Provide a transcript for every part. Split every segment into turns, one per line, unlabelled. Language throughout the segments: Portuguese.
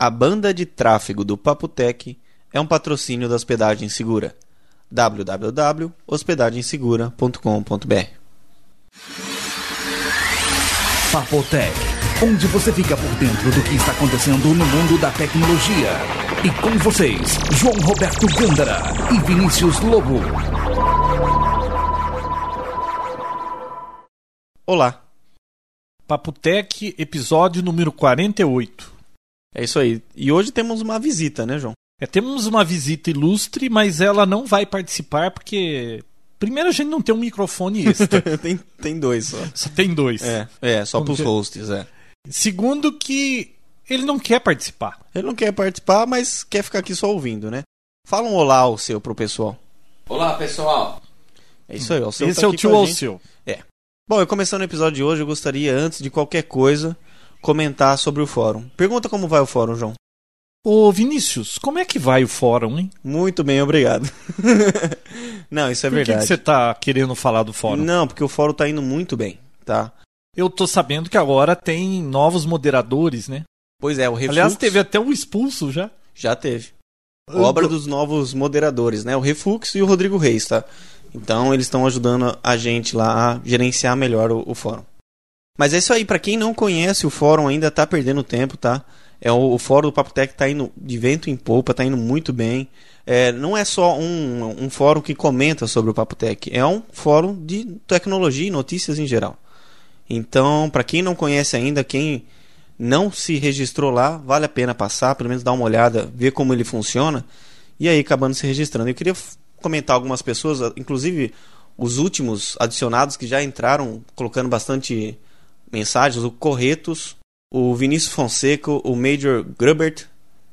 A banda de tráfego do Papotec é um patrocínio da Hospedagem Segura. www.hospedagensegura.com.br
Papotec, onde você fica por dentro do que está acontecendo no mundo da tecnologia. E com vocês, João Roberto Gândara e Vinícius Lobo.
Olá,
Papotec, episódio número 48.
É isso aí. E hoje temos uma visita, né, João?
É, temos uma visita ilustre, mas ela não vai participar porque. Primeiro, a gente não tem um microfone extra.
tem, tem dois só.
Só tem dois.
É, é só pros
que-
hosts, é.
Segundo, que ele não quer participar.
Ele não quer participar, mas quer ficar aqui só ouvindo, né? Fala um olá ao seu pro pessoal.
Olá pessoal,
É isso aí, o seu
Esse
tá
é o tio
com a
ou
gente.
seu.
Bom, eu começando o episódio de hoje, eu gostaria, antes de qualquer coisa, comentar sobre o fórum. Pergunta como vai o fórum, João.
Ô, Vinícius, como é que vai o fórum, hein?
Muito bem, obrigado. Não, isso é
Por que, que
verdade.
você tá querendo falar do fórum?
Não, porque o fórum tá indo muito bem, tá?
Eu tô sabendo que agora tem novos moderadores, né?
Pois é, o Reflux
Aliás, teve até um expulso já.
já teve. Obra dos novos moderadores, né? O Refux e o Rodrigo Reis, tá? Então eles estão ajudando a gente lá a gerenciar melhor o, o fórum. Mas é isso aí, pra quem não conhece o fórum ainda tá perdendo tempo, tá? É o, o fórum do Papotec tá indo de vento em polpa, tá indo muito bem. É, não é só um, um fórum que comenta sobre o Papotec, é um fórum de tecnologia e notícias em geral. Então, pra quem não conhece ainda, quem não se registrou lá, vale a pena passar, pelo menos dar uma olhada, ver como ele funciona, e aí acabando se registrando. Eu queria comentar algumas pessoas, inclusive os últimos adicionados que já entraram colocando bastante mensagens, o Corretos, o Vinícius Fonseca, o Major Grubert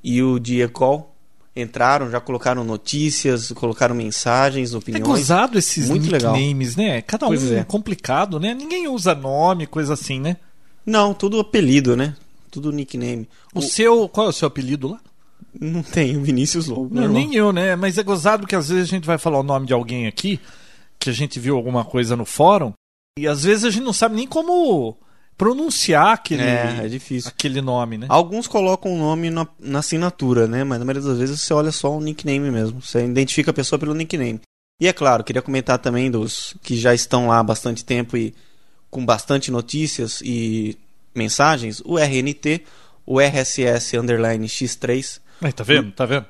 e o Diecol entraram, já colocaram notícias, colocaram mensagens,
É
opiniões.
gozado esses
Muito legal.
nicknames, né? Cada um
é.
complicado, né? Ninguém usa nome, coisa assim, né?
Não, tudo apelido, né? Tudo nickname.
O, seu. Qual é o seu apelido lá?
Não tem o Vinícius Lobo.
Não, nem eu, né? Mas é gozado que às vezes a gente vai falar o nome de alguém aqui, que a gente viu alguma coisa no fórum, e às vezes a gente não sabe nem como pronunciar aquele,
É, é difícil.
aquele nome, né?
Alguns colocam o nome na, na assinatura, né? Mas na maioria das vezes você olha só o nickname mesmo. Você identifica a pessoa pelo nickname. E é claro, queria comentar também dos que já estão lá há bastante tempo e com bastante notícias e mensagens. O RNT, o RSS Underline X3,
Aí, tá vendo? Tá vendo?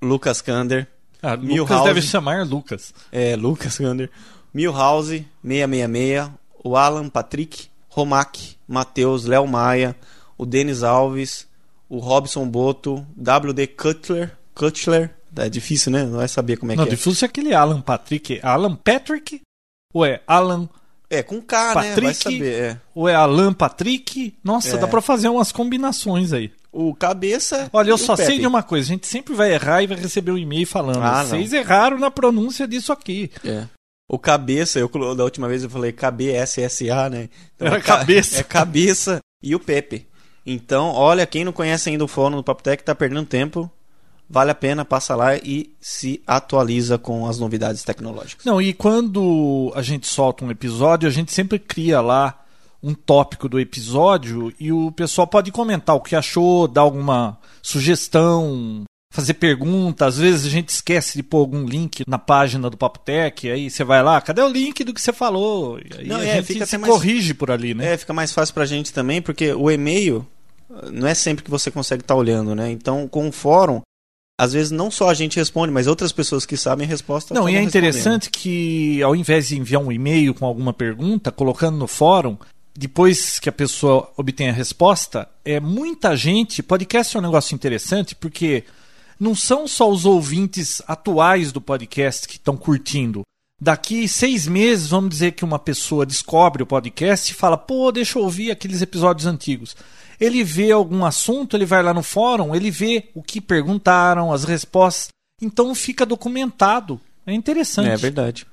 Lucas Kander,
Ah, Lucas
Milhouse.
deve chamar Lucas.
é, Lucas Kander, Milhouse 666, o Alan Patrick, Romac, Matheus, Léo Maia, o Denis Alves, o Robson Boto, WD Cutler, Cutler, é difícil, né? Não vai saber como é
não,
que é.
difícil é aquele Alan Patrick. Alan Patrick? Ou é Alan
É, com K, né? Vai
Patrick.
saber, é.
ou é Alan Patrick? Nossa,
É.
dá pra fazer umas combinações aí.
O Cabeça
Olha, eu só sei
Pepe.
de uma coisa, a gente sempre vai errar e vai receber um e-mail falando.
Ah, não.
Vocês erraram na pronúncia disso aqui.
É. O Cabeça, eu da última vez eu falei KBSSA, né?
Era
é ca-
cabeça.
É Cabeça e o Pepe. Então, olha, quem não conhece ainda o fórum do Papo Tech tá perdendo tempo. Vale a pena, passa lá e se atualiza com as novidades tecnológicas.
Não, e quando a gente solta um episódio, a gente sempre cria lá um tópico do episódio e o pessoal pode comentar o que achou, dar alguma sugestão, fazer pergunta. Às vezes a gente esquece de pôr algum link na página do Papotec, aí você vai lá, cadê o link do que você falou? E aí
Não,
a
é,
gente
fica
se
mais-
corrige por ali, né?
É, fica mais fácil pra gente também, porque o e-mail eh, não é sempre que você consegue estar olhando, né? Então, com o fórum, às vezes não só a gente responde, mas outras pessoas que sabem a resposta
Não, e é interessante que ao invés de enviar um e-mail com alguma pergunta, colocando no fórum, depois que a pessoa obtém a resposta, é muita gente. Podcast é um negócio interessante porque não são só os ouvintes atuais do podcast que estão curtindo. Daqui seis meses, vamos dizer que uma pessoa descobre o podcast e fala: pô, deixa eu ouvir aqueles episódios antigos. Ele vê algum assunto, ele vai lá no fórum, ele vê o que perguntaram, as respostas. Então fica documentado. É interessante.
É verdade.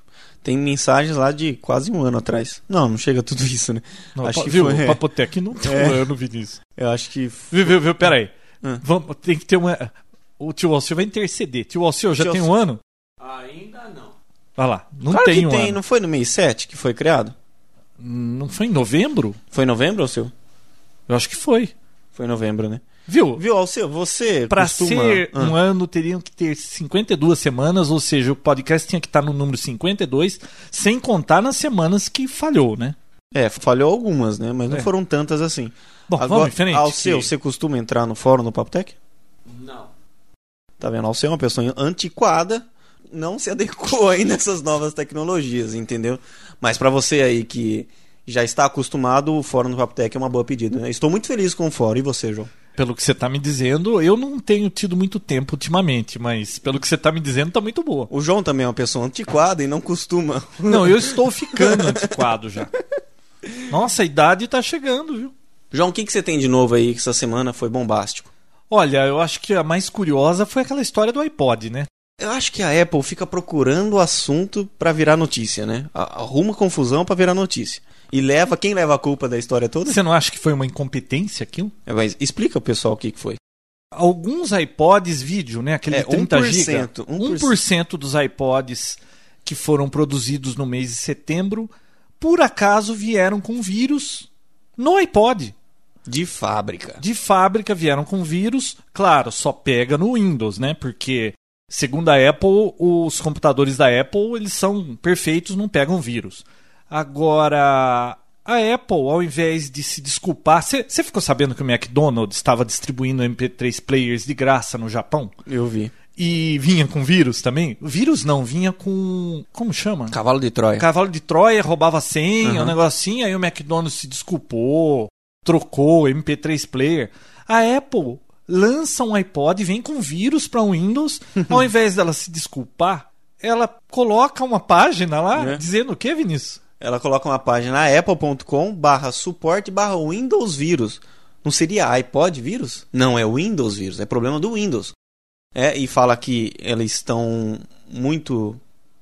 Tem mensagens lá de quase um ano atrás. Não, não chega a tudo isso, né?
Não,
acho que
viu?
foi,
O. Papotec não tem
É.
um ano, Vinícius.
Eu acho que.
Viu, viu, viu? Pera aí.
Hum.
Vamos, tem que ter uma. O tio Alceu vai interceder. Tio Alceu já
Tio
tem um
Alceu.
ano?
ainda não.
Olha lá. Não
claro
tem
que
um
tem,
ano.
não foi no mês 7 que foi criado?
Não foi em novembro?
Foi em novembro seu?
Eu acho que foi.
Foi em novembro, né?
Viu?
Viu, Alceu, você
Pra
costuma...
ser
Ah.
um ano, teriam que ter 52 semanas, ou seja, o podcast tinha que estar no número 52, sem contar nas semanas que falhou, né?
É, falhou algumas, né? Mas não
É.
foram tantas assim.
Bom, vamos em frente.
Alceu,
que-
você costuma entrar no fórum do Papo Tech?
Não.
Tá vendo? Alceu é uma pessoa antiquada, não se adequou aí nessas novas tecnologias, entendeu? Mas pra você aí que já está acostumado, o fórum do Papo Tech é uma boa pedida. Né? Estou muito feliz com o fórum. E você, João?
Pelo que você tá me dizendo, eu não tenho tido muito tempo ultimamente, mas pelo que você tá me dizendo, tá muito boa.
O João também é uma pessoa antiquada e não costuma.
Não, eu estou ficando antiquado já. Nossa, a idade tá chegando, viu?
João, o que, que você tem de novo aí que essa semana foi bombástico?
Olha, eu acho que a mais curiosa foi aquela história do iPod, né?
Eu acho que a Apple fica procurando o assunto pra virar notícia, né? Arruma confusão pra virar notícia. E leva, quem leva a culpa da história toda?
Você não acha que foi uma incompetência aquilo?
É, Mas explica pro pessoal o que, que foi.
Alguns iPods vídeo, né? Aquele
É,
30 GB.
1%,
1% dos iPods que foram produzidos no mês de setembro, por acaso vieram com vírus no iPod.
De fábrica.
De fábrica vieram com vírus. Claro, só pega no Windows, né? Porque, segundo a Apple, os computadores da Apple, eles são perfeitos, não pegam vírus. Agora, a Apple, ao invés de se desculpar... Você ficou sabendo que o McDonald's estava distribuindo MP3 players de graça no Japão?
Eu vi.
E vinha com vírus também? Vírus não, vinha com... Como chama?
Cavalo de Troia.
Cavalo de Troia roubava senha,
Uhum.
um negocinho, aí o McDonald's se desculpou, trocou MP3 player. A Apple lança um iPod e vem com vírus para o Windows, ao invés dela se desculpar, ela coloca uma página lá
É.
dizendo o que, Vinícius?
Ela coloca uma página apple.com barra suporte barra Windows vírus. Não seria iPod vírus? Não, é Windows vírus. É problema do Windows. É, e fala que eles estão muito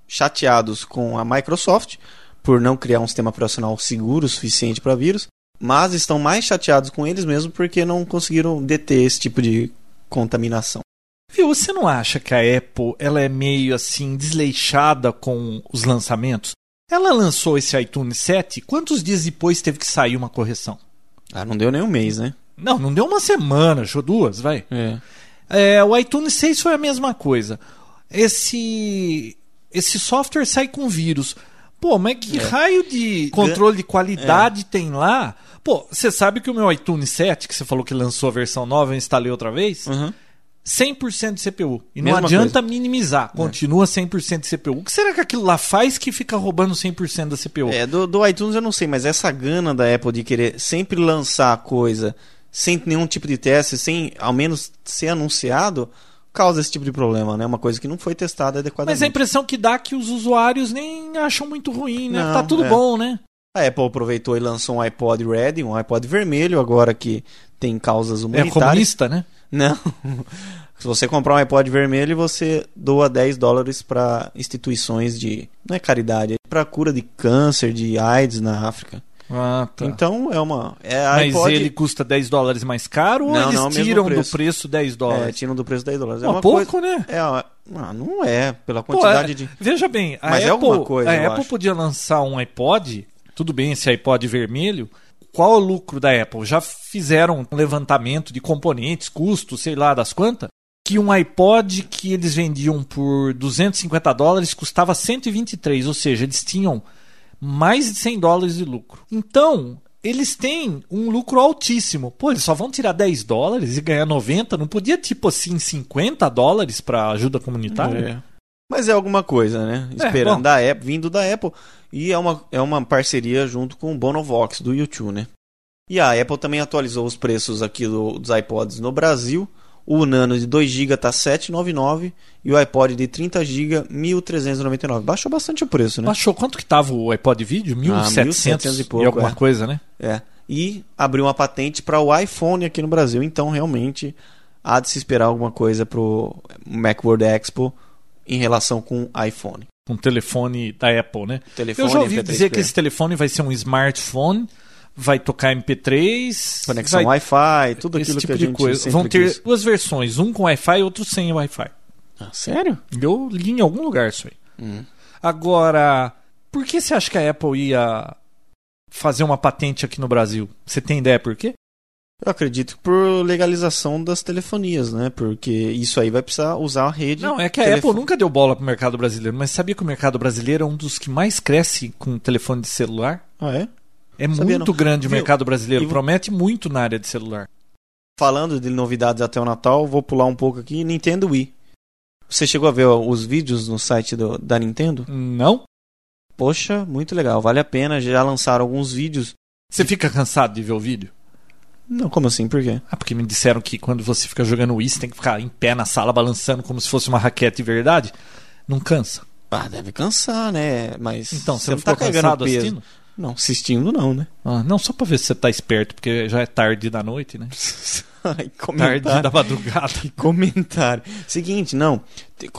chateados com a Microsoft por não criar um sistema operacional seguro o suficiente para vírus, mas estão mais chateados com eles mesmos porque não conseguiram deter esse tipo de contaminação.
Viu, você não acha que a Apple ela é meio assim desleixada com os lançamentos? Ela lançou esse iTunes 7, quantos dias depois teve que sair uma correção?
Ah, não deu nem um mês, né?
Não, não deu uma semana, achou duas, vai.
É.
É, o iTunes 6 foi a mesma coisa. Esse esse software sai com vírus. Pô, mas que raio de controle de qualidade tem lá? Pô, você sabe que o meu iTunes 7, que você falou que lançou a versão nova, eu instalei outra vez,
Uhum.
100% de CPU. E não
Mesma
adianta minimizar, continua 100% de CPU. O que será que aquilo lá faz que fica roubando 100% da CPU?
É, do, do iTunes eu não sei, mas essa gana da Apple de querer sempre lançar coisa sem nenhum tipo de teste, sem ao menos ser anunciado, causa esse tipo de problema, né? Uma coisa que não foi testada adequadamente.
Mas a impressão que dá é que os usuários nem acham muito ruim, né?
Não,
tá tudo
é.
bom, né?
A Apple aproveitou e lançou um iPod Red, um iPod vermelho, agora que tem causas
É
humanitárias.
comunista, né?
Não. Se você comprar um iPod vermelho, você doa 10 dólares para instituições de. Não é caridade, é para cura de câncer, de AIDS na África.
Ah, tá.
Então é uma. É
Mas
iPod,
ele custa 10 dólares mais caro ou
Não,
eles
não,
tiram do
preço.
preço 10
É,
dólares?
tiram do preço 10 dólares. É
Pô,
uma
pouco,
coisa.
né?
É, ah, não é, pela
Pô,
quantidade
é-
de.
Veja bem, a
Mas é
Apple,
alguma coisa,
a Apple
acho.
podia lançar um iPod, tudo bem esse iPod vermelho. Qual o lucro da Apple? Já fizeram um levantamento de componentes, custos, sei lá das quantas, que um iPod que eles vendiam por 250 dólares custava 123, ou seja, eles tinham mais de 100 dólares de lucro. Então, eles têm um lucro altíssimo. Pô, eles só vão tirar 10 dólares e ganhar 90? Não podia, tipo assim, 50 dólares para ajuda comunitária?
É. Mas é alguma coisa, né?
É,
Esperando
bom.
da Apple, vindo da Apple. E é uma, é uma parceria junto com o Bonovox do YouTube, né? E a Apple também atualizou os preços aqui do- dos iPods no Brasil. O Nano de 2GB tá 799 e o iPod de 30GB 1.399. Baixou bastante o preço, né?
Baixou quanto que tava o iPod vídeo? 1700
1.700 e
e
pouco,
alguma
é.
coisa, né?
É. E abriu uma patente para o iPhone aqui no Brasil. Então, realmente, há de se esperar alguma coisa pro Macworld Expo em relação com iPhone.
Um telefone da Apple, né?
Telefone,
Eu já ouvi
MP3
dizer que
player.
esse telefone vai ser um smartphone, vai tocar MP3,
Conexão
vai
Wi-Fi, tudo
esse
aquilo
tipo
que a
de
gente
coisa.
sempre
Vão ter duas versões, um com Wi-Fi e outro sem Wi-Fi.
Ah, sério?
Eu li em algum lugar isso aí.
Hum.
Agora, por que você acha que a Apple ia fazer uma patente aqui no Brasil? Você tem ideia por quê?
Eu acredito que por legalização das telefonias, né? Porque isso aí vai precisar usar a rede.
Não, é que a
telefo-
Apple nunca deu bola pro mercado brasileiro, mas sabia que o mercado brasileiro é um dos que mais cresce com telefone de celular?
Ah, é?
É
Sabia
muito
não.
grande o
Viu?
mercado brasileiro,
E
promete muito na área de celular.
Falando de novidades até o Natal, vou pular um pouco aqui. Nintendo Wii. Você chegou a ver ó, os vídeos no site do- da Nintendo?
Não?
Poxa, muito legal. Vale a pena. Já lançaram alguns vídeos.
Você fica cansado de ver o vídeo?
Não, como assim? Por quê?
Ah, porque me disseram que quando você fica jogando Wii, você tem que ficar em pé na sala balançando como se fosse uma raquete de verdade. Não cansa.
Ah, deve cansar, né? Mas.
Então, você, não
tá
ficou cansado
peso.
assistindo?
Não, assistindo não, né?
Ah, não, só pra ver se você tá esperto, porque já é tarde da noite, né?
Ai,
Tarde da madrugada.
Comentário. Seguinte, não.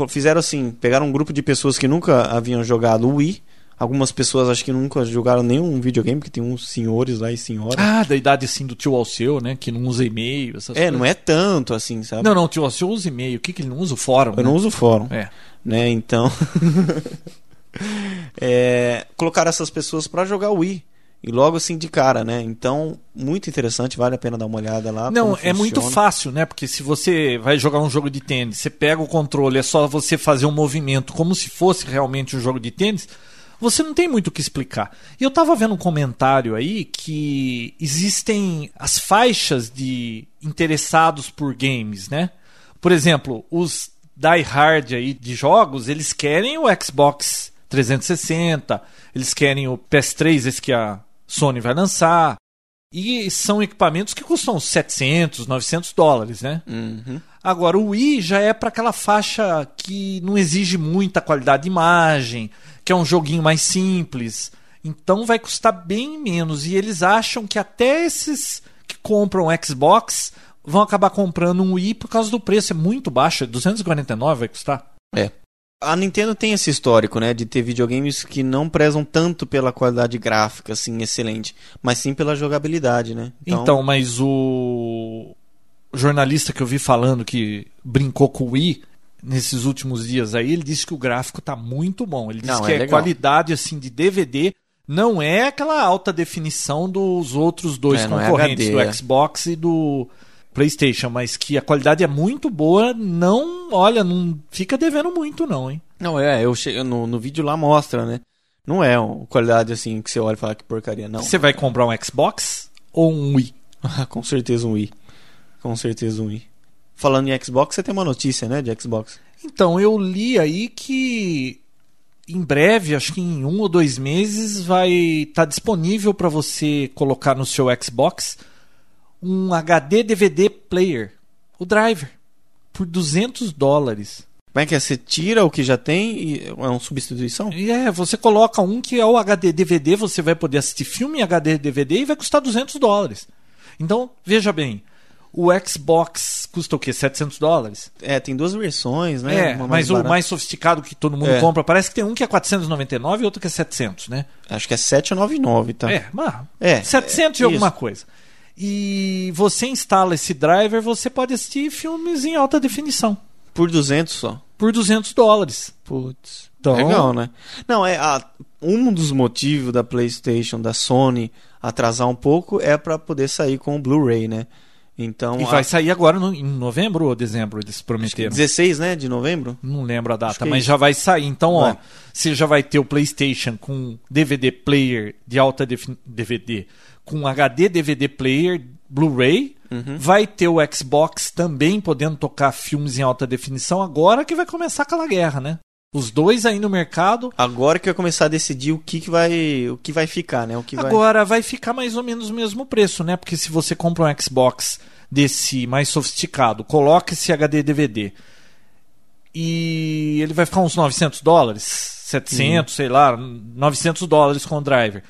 Fizeram assim: pegaram um grupo de pessoas que nunca haviam jogado Wii. Algumas pessoas acho que nunca jogaram nenhum videogame, porque tem uns senhores lá e senhoras.
Ah, da idade assim do tio Alceu, né? Que não usa e-mail, essas
é, não é tanto assim, sabe?
Não, não, o tio Alceu usa e-mail. O que, que ele não usa? O fórum.
Eu
né?
não uso o fórum.
É.
né? Então, é, colocaram essas pessoas pra jogar Wii e logo assim de cara, né? Então, muito interessante, vale a pena dar uma olhada lá.
Não, é muito fácil, né? Porque se você vai jogar um jogo de tênis, você pega o controle, é só você fazer um movimento como se fosse realmente um jogo de tênis, você não tem muito o que explicar. E eu tava vendo um comentário aí que existem as faixas de interessados por games, né? Por exemplo, os die hard aí de jogos, eles querem o Xbox 360, eles querem o PS3, esse que a Sony vai lançar. E são equipamentos que custam 700, 900 dólares, né?
Uhum.
Agora, o Wii já é para aquela faixa que não exige muita qualidade de imagem, que é um joguinho mais simples. Então vai custar bem menos. E eles acham que até esses que compram Xbox vão acabar comprando um Wii por causa do preço. É muito baixo, é 249 vai custar.
É. A Nintendo tem esse histórico, né, de ter videogames que não prezam tanto pela qualidade gráfica, assim, excelente, mas sim pela jogabilidade, né?
Então, mas o jornalista que eu vi falando que brincou com o Wii nesses últimos dias aí, ele disse que o gráfico tá muito bom. Ele disse
Não,
que
é
é,
legal.
qualidade assim de DVD, não é aquela alta definição dos outros dois
É, é
concorrentes,
HD,
do
é.
Xbox e do PlayStation, mas que a qualidade é muito boa, não, olha, não fica devendo muito não, hein?
Não, é, eu che... no, no vídeo lá mostra, né? Não é uma qualidade assim que você olha e fala que porcaria, não.
Você vai comprar um Xbox ou um Wii?
Ah, Com certeza um Wii. Com certeza um Wii. Falando em Xbox, você tem uma notícia, né, de Xbox.
Então, eu li aí que em breve, acho que em um ou dois meses, vai estar disponível para você colocar no seu Xbox um HD DVD player, o driver, por 200 dólares.
Como é que é? Você tira o que já tem e é uma substituição?
E é, você coloca um que é o HD DVD, você vai poder assistir filme em HD DVD e vai custar 200 dólares. Então, veja bem, o Xbox custa o quê? 700 dólares?
É, tem duas versões, né?
É, mas o
barata.
mais sofisticado que todo mundo
É.
compra, parece que tem um que é 499 e outro que é 700, né?
Acho que é 799, tá?
É, mas
É,
700 e
é,
alguma
isso.
coisa. E você instala esse driver, você pode assistir filmes em alta definição
Por 200 só.
por 200 dólares.
Putz.
Então-
Legal, né? Não, é a, um dos motivos da PlayStation, da Sony atrasar um pouco é pra poder sair com o Blu-ray, né? Então,
E
a-
vai sair agora no- em novembro ou dezembro, eles prometeram.
16, né, de novembro?
Não lembro a data,
é
mas
isso.
já vai sair. Então, ó,
Vai.
você já vai ter o PlayStation com DVD player de alta DVD, com HD DVD player Blu-ray,
Uhum.
vai ter o Xbox também podendo tocar filmes em alta definição, agora que vai começar aquela guerra, né? Os dois aí no mercado.
Agora que vai começar a decidir o que, que vai o que vai ficar, né? O que vai...
Agora vai ficar mais ou menos o mesmo preço, né? Porque se você compra um Xbox desse mais sofisticado, coloca esse HD DVD e ele vai ficar uns 900 dólares, 700, sei lá, 900 dólares com o driver.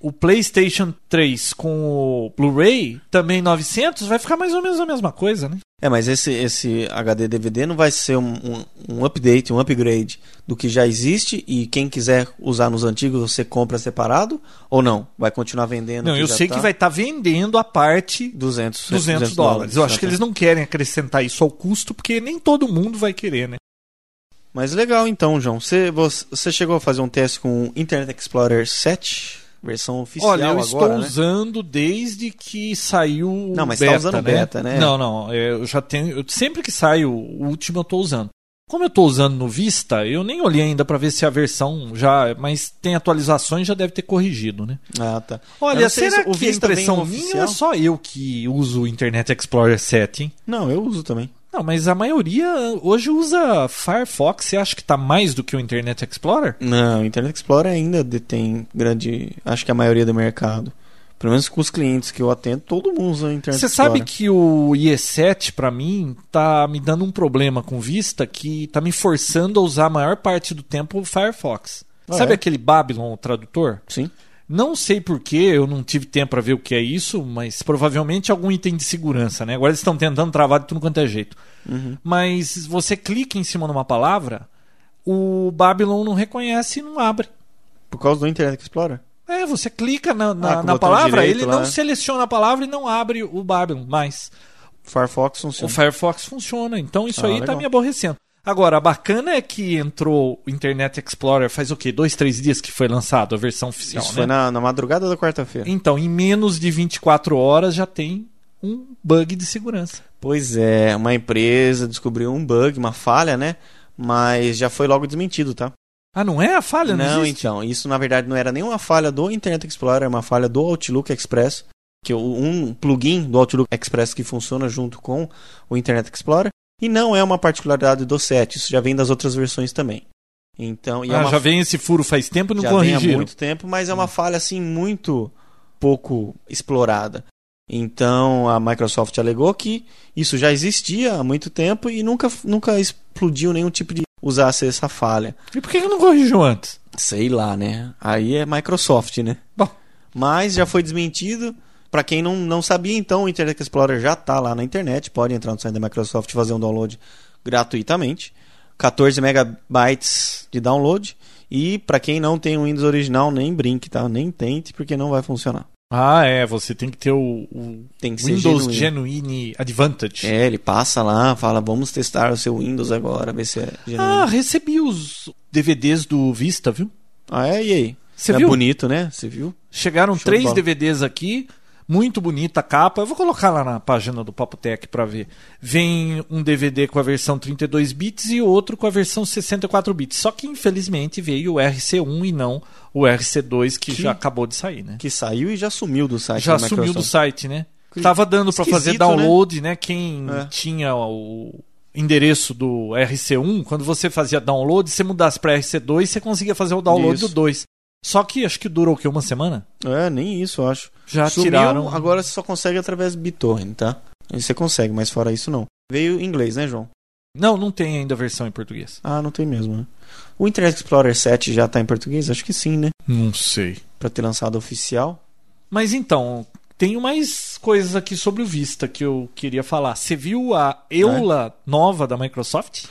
O PlayStation 3 com o Blu-ray, também 900, vai ficar mais ou menos a mesma coisa, né?
É, mas esse, esse HD DVD não vai ser um, um, um update, um upgrade do que já existe e quem quiser usar nos antigos você compra separado ou não? Vai continuar vendendo?
Não, eu sei
tá?
que vai estar vendendo a parte
200,
200 dólares. Eu acho que eles não querem acrescentar isso ao custo, porque nem todo mundo vai querer, né?
Mas legal então, João. Você, você chegou a fazer um teste com o Internet Explorer 7? Versão oficial
Olha, eu
agora,
estou
né?
usando desde que saiu o
Não, mas tá
beta,
usando
né?
beta, né?
Não, não, é, eu já tenho, eu- sempre que sai o o último eu estou usando. Como eu estou usando no Vista, eu nem olhei ainda para ver se a versão já, mas tem atualizações, já deve ter corrigido, né?
Ah, tá.
Olha, será
se o
que a
Vista vem
impressão minha é só eu que uso o Internet Explorer 7, hein?
Não, eu uso também.
Não, mas a maioria hoje usa Firefox. Você acha que tá mais do que o Internet Explorer?
Não, o Internet Explorer ainda detém grande, acho que a maioria do mercado. Pelo menos com os clientes que eu atendo, todo mundo usa o Internet
Você sabe que o IE7 pra mim tá me dando um problema com Vista que tá me forçando a usar a maior parte do tempo o Firefox.
Ah,
sabe
é?
aquele Babylon o tradutor?
Sim.
Não sei porquê, eu não tive tempo para ver o que é isso, mas provavelmente algum item de segurança, né? Agora eles estão tentando travar de tudo quanto é jeito.
Uhum.
Mas você clica em cima de uma palavra, o Babylon não reconhece e não abre.
Por causa do Internet Explorer.
É, você clica na, na,
Ah, o
na palavra,
direito
ele
lá.
não seleciona a palavra e não abre o Babylon mais.
Firefox
O
funciona.
Firefox funciona, então isso
Ah,
aí tá
legal.
me aborrecendo. Agora, a bacana é que entrou o Internet Explorer faz o quê? Dois, três dias que foi lançado a versão oficial,
Isso
né?
foi na, na madrugada da quarta-feira.
Então, em menos de 24 horas já tem um bug de segurança.
Pois é, uma empresa descobriu um bug, uma falha, né? Mas já foi logo desmentido, tá?
Ah, não é a falha? Não,
Não,
existe?
então, isso na verdade não era nenhuma falha do Internet Explorer, era uma falha do Outlook Express, que é um plugin do Outlook Express que funciona junto com o Internet Explorer, e não é uma particularidade do 7, isso já vem das outras versões também. Então, é
Ah,
uma
já vem esse furo faz tempo e não
já vem há muito tempo, mas é uma falha assim muito pouco explorada. Então a Microsoft alegou que isso já existia há muito tempo e nunca, nunca explodiu nenhum tipo de usasse essa falha.
E por que que não corrigiu antes?
Sei lá, né? Aí é Microsoft, né?
Bom.
Mas já foi desmentido. Para quem não, não sabia, então, o Internet Explorer já está lá na internet. Pode entrar no site da Microsoft e fazer um download gratuitamente. 14 megabytes de download. E para quem não tem o Windows original, nem brinque, tá? Nem tente, porque não vai funcionar.
Ah, é, você tem que ter o, o
Tem que ser
Windows
genuíno.
Genuine Advantage.
É, ele passa lá, fala, vamos testar o seu Windows agora, ver se é
Ah, recebi os DVDs do Vista, viu?
Ah, é? E aí?
Você
é
viu?
bonito, né? Você viu?
Chegaram
Show
três. DVDs aqui, muito bonita a capa. Eu vou colocar lá na página do Papo Tech pra ver. Vem um DVD com a versão 32 bits e outro com a versão 64 bits. Só que infelizmente veio o RC1 e não o RC2 que,
Que-
já acabou de sair, né?
Que saiu e já sumiu do site
já sumiu do site, né? Tava dando pra fazer
esquisito,
download, né? Quem
É.
tinha o endereço do RC1, quando você fazia download, você mudasse pra RC2, você conseguia fazer o download
Isso.
do 2. Só que acho que durou o quê? Uma semana?
É, nem isso, eu acho.
Já
Sumiu,
tiraram.
agora você só consegue através do BitTorrent, tá? Você consegue, mas fora isso não. Veio em inglês, né, João?
Não, não tem ainda versão em português.
Ah, não tem mesmo, né? O Internet Explorer 7 já tá em português? Acho que sim, né?
Não sei.
Pra ter lançado oficial.
Mas então, tenho mais coisas aqui sobre o Vista que eu queria falar. Você viu a EULA nova da Microsoft?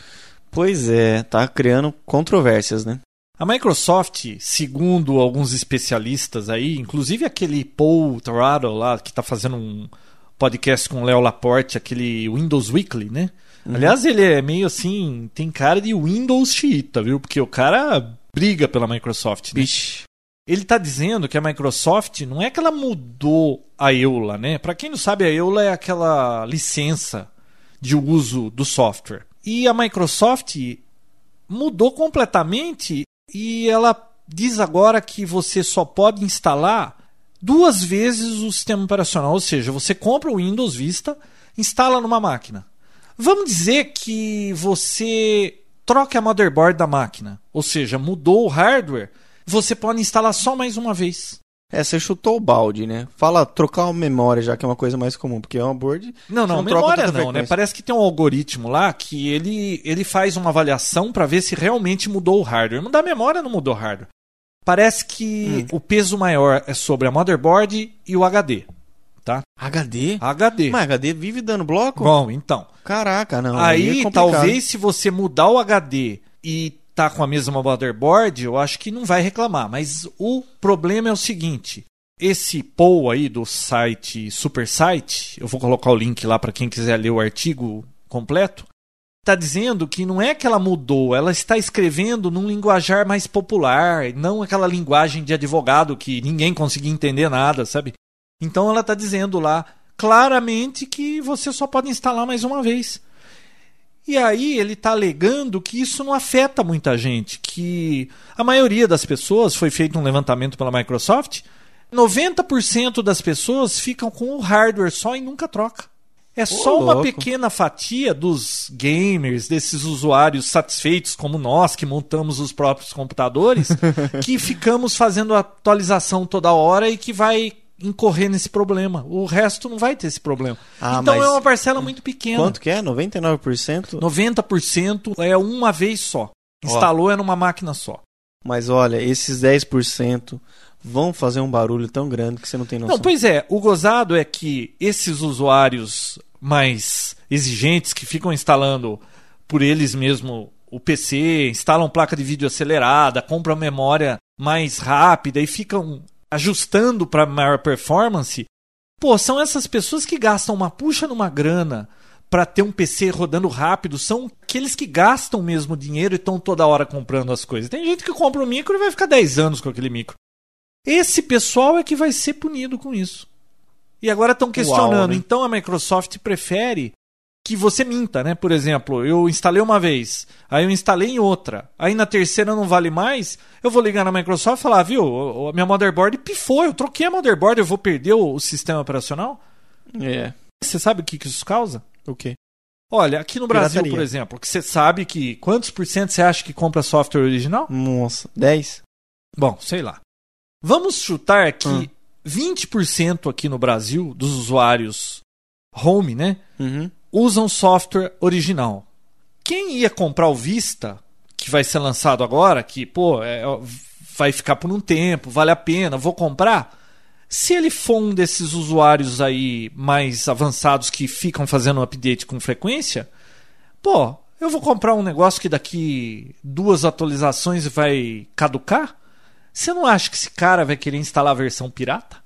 Pois é, tá criando controvérsias, né?
A Microsoft, segundo alguns especialistas aí, inclusive aquele Paul Torrado lá, que está fazendo um podcast com o Léo Laporte, aquele Windows Weekly, né? Aliás, ele é meio assim, tem cara de Windows xiita, viu? Porque o cara briga pela Microsoft, né?
Bicho.
Ele está dizendo que a Microsoft não é que ela mudou a EULA, né? Para quem não sabe, a EULA é aquela licença de uso do software. E a Microsoft mudou completamente e ela diz agora que você só pode instalar duas vezes o sistema operacional, ou seja, você compra o Windows Vista, instala numa máquina. Vamos dizer que você troca a motherboard da máquina, ou seja, mudou o hardware, você pode instalar só mais uma vez.
É, você chutou o balde, né? Fala trocar uma memória, já que é uma coisa mais comum, porque é uma board.
Não, não,
não
memória não, né?
frequência.
Parece que tem um algoritmo lá que ele, ele faz uma avaliação para ver se realmente mudou o hardware. Mudar a memória não mudou o hardware. Parece que
Hum.
o peso maior é sobre a motherboard e o HD. Tá?
HD?
HD.
Mas HD vive dando bloco?
Bom, então.
Caraca, não.
aí
é complicado.
talvez se você mudar o HD e tá com a mesma motherboard, eu acho que não vai reclamar. Mas o problema é o seguinte: esse Paul aí do site SuperSite, eu vou colocar o link lá para quem quiser ler o artigo completo. está dizendo que não é que ela mudou, ela está escrevendo num linguajar mais popular, não aquela linguagem de advogado que ninguém conseguia entender nada, sabe? Então ela está dizendo lá claramente que você só pode instalar mais uma vez. E aí ele está alegando que isso não afeta muita gente, que a maioria das pessoas, foi feito um levantamento pela Microsoft, 90% das pessoas ficam com o hardware só e nunca troca. É só uma pequena fatia dos gamers, desses usuários satisfeitos como nós, que montamos os próprios computadores, que ficamos fazendo atualização toda hora e que vai incorrer nesse problema. O resto não vai ter esse problema.
Ah,
então é uma parcela muito pequena.
Quanto que é? 99%?
90% é uma vez só. Instalou é numa máquina só.
Mas olha, esses 10% vão fazer um barulho tão grande que você não tem noção.
Não, pois é, o gozado é que esses usuários mais exigentes que ficam instalando por eles mesmo o PC, instalam placa de vídeo acelerada, compram memória mais rápida e ficam ajustando para maior performance. Pô, são essas pessoas que gastam uma puxa numa grana para ter um PC rodando rápido, são aqueles que gastam mesmo dinheiro e estão toda hora comprando as coisas. Tem gente que compra um micro e vai ficar 10 anos com aquele micro. Esse pessoal é que vai ser punido com isso. E agora estão questionando.
né?
Então a Microsoft prefere que você minta, né? Por exemplo, eu instalei uma vez, aí eu instalei em outra, aí na terceira não vale mais, eu vou ligar na Microsoft e falar, viu, a minha motherboard pifou, eu troquei a motherboard, eu vou perder o, o sistema operacional?
É.
Você sabe o que, que isso causa?
O quê?
Olha, aqui no Brasil,
Pirataria.
por exemplo, que você sabe que quantos por cento você acha que compra software original?
Nossa, 10?
Bom, sei lá. Vamos chutar que
Hum.
20% aqui no Brasil dos usuários home, né,
Uhum.
Usam software original. Quem ia comprar o Vista, que vai ser lançado agora, que, pô, é, ó, vai ficar por um tempo, vale a pena, vou comprar. Se ele for um desses usuários aí mais avançados que ficam fazendo update com frequência, pô, eu vou comprar um negócio que daqui duas atualizações vai caducar? Você não acha que esse cara vai querer instalar a versão pirata?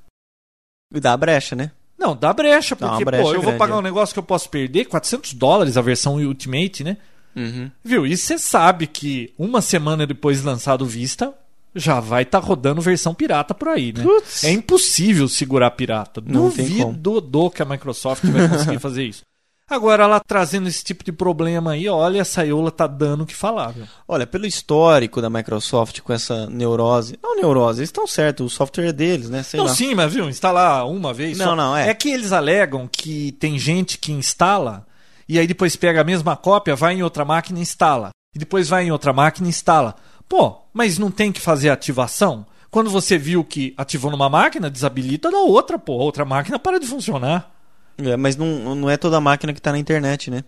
E dá brecha, né?
Não, dá brecha,
Dá
porque,
brecha
pô, eu vou
grande,
pagar
é.
um negócio que eu posso perder, 400 dólares a versão Ultimate, né?
Uhum.
Viu? E você sabe que uma semana depois de lançado Vista, já vai estar rodando versão pirata por aí, né?
Putz.
É impossível segurar pirata.
Não
Duvido que a Microsoft vai conseguir fazer isso. Agora, ela trazendo esse tipo de problema aí, olha, a Saiola tá dando o que falar, viu?
Olha, pelo histórico da Microsoft com essa neurose. Não neurose, eles estão certos, o software é deles, né? Sei
não,
lá.
sim, mas viu, instalar uma vez
Não,
só.
não, é.
É que eles alegam que tem gente que instala e aí depois pega a mesma cópia, vai em outra máquina e instala. E depois vai em outra máquina e instala. Pô, mas não tem que fazer ativação? Quando você viu que ativou numa máquina, desabilita da outra, pô. Outra máquina para de funcionar.
É, mas não, não é toda máquina que tá na internet, né?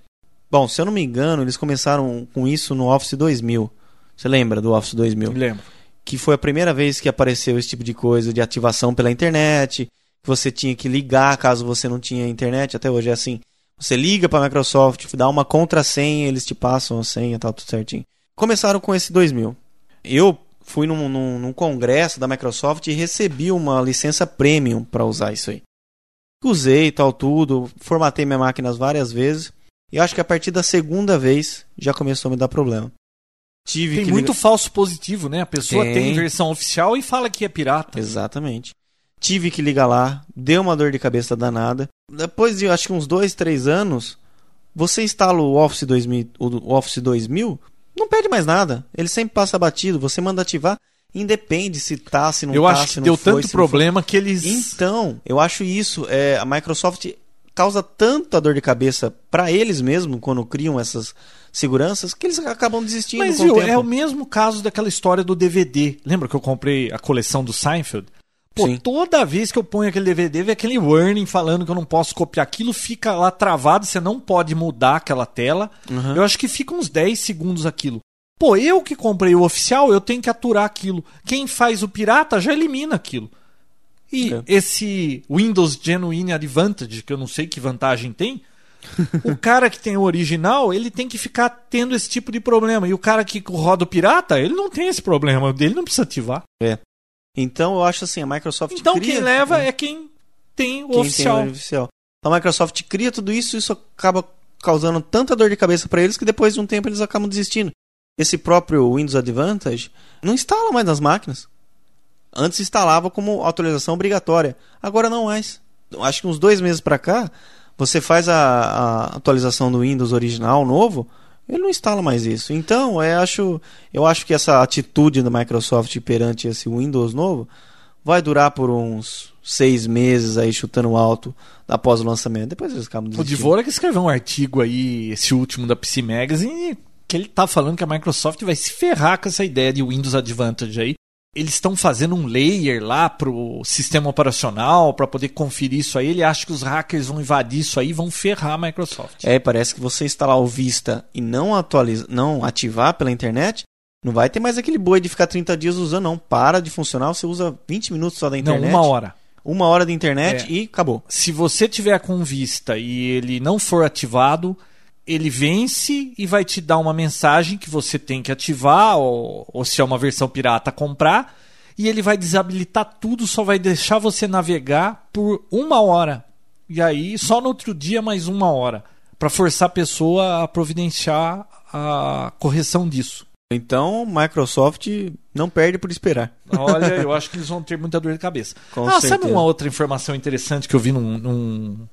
Bom, se eu não me engano, eles começaram com isso no Office 2000. Você lembra do Office 2000?
Me lembro.
que foi a primeira vez que apareceu esse tipo de coisa de ativação pela internet, que você tinha que ligar caso você não tinha internet, até hoje é assim. Você liga para a Microsoft, dá uma contrassenha, eles te passam a senha, tal, tudo certinho. Começaram com esse 2000. Eu fui num, num, num congresso da Microsoft e recebi uma licença premium para usar isso aí. Usei tal tudo, formatei minhas máquinas várias vezes e acho que a partir da segunda vez já começou a me dar problema. Tive
Tem
que
muito
ligar-
falso positivo, né? A pessoa tem.
Tem.
versão oficial e fala que é pirata.
Exatamente. Tive que ligar lá, deu uma dor de cabeça danada. Depois de acho que uns dois, três anos, você instala o Office 2000, o Office 2000, não pede mais nada. Ele sempre passa batido. Você manda ativar, independe se tá, se não
Eu
tá,
acho
se
que
não
deu
foi,
tanto problema que eles.
Então, eu acho isso. É, a Microsoft causa tanta dor de cabeça para eles mesmos quando criam essas seguranças que eles acabam desistindo
Mas viu,
o
é o mesmo caso daquela história do DVD. Lembra que eu comprei a coleção do Seinfeld? Pô,
Sim.
toda vez que eu ponho aquele DVD, vem aquele warning falando que eu não posso copiar aquilo, fica lá travado, você não pode mudar aquela tela.
Uhum.
Eu acho que fica uns 10 segundos aquilo. Pô, eu que comprei o oficial, eu tenho que aturar aquilo. Quem faz o pirata já elimina aquilo. E
É.
esse Windows Genuine Advantage, que eu não sei que vantagem tem, o cara que tem o original, ele tem que ficar tendo esse tipo de problema. E o cara que roda o pirata, ele não tem esse problema. Ele não precisa ativar.
Então eu acho assim, a Microsoft
Então
cria,
quem leva é quem tem o
quem
oficial.
tem o oficial. Então a Microsoft cria tudo isso e isso acaba causando tanta dor de cabeça para eles que depois de um tempo eles acabam desistindo. Esse próprio Windows Advantage não instala mais nas máquinas. Antes instalava como atualização obrigatória, agora não mais. Acho que uns dois meses para cá, você faz a, a, atualização do Windows original novo, ele não instala mais isso. Então, eu acho, eu acho que essa atitude da Microsoft perante esse Windows novo vai durar por uns seis meses aí chutando alto após o lançamento. Depois eles acabam
O Dvorak que escreveu um artigo aí, esse último da PC Magazine, que ele tá falando que a Microsoft vai se ferrar com essa ideia de Windows Advantage aí. Eles estão fazendo um layer lá pro sistema operacional para poder conferir isso aí. Ele acha que os hackers vão invadir isso aí e vão ferrar a Microsoft.
É, parece que você instalar o Vista e não atualizar, não ativar pela internet, não vai ter mais aquele boi de ficar 30 dias usando, não. Para de funcionar, você usa 20 minutos só da internet.
Não, uma hora.
Uma hora da internet
É.
e acabou.
Se você tiver com Vista e ele não for ativado, ele vence e vai te dar uma mensagem que você tem que ativar, ou, ou se é uma versão pirata, comprar. E ele vai desabilitar tudo, só vai deixar você navegar por uma hora. E aí, só no outro dia, mais uma hora. Para forçar a pessoa a providenciar a correção disso.
Então, Microsoft não perde por esperar.
Olha, eu acho que eles vão ter muita dor de cabeça.
Com
ah, sabe
certeza.
uma outra informação interessante que eu vi num, num,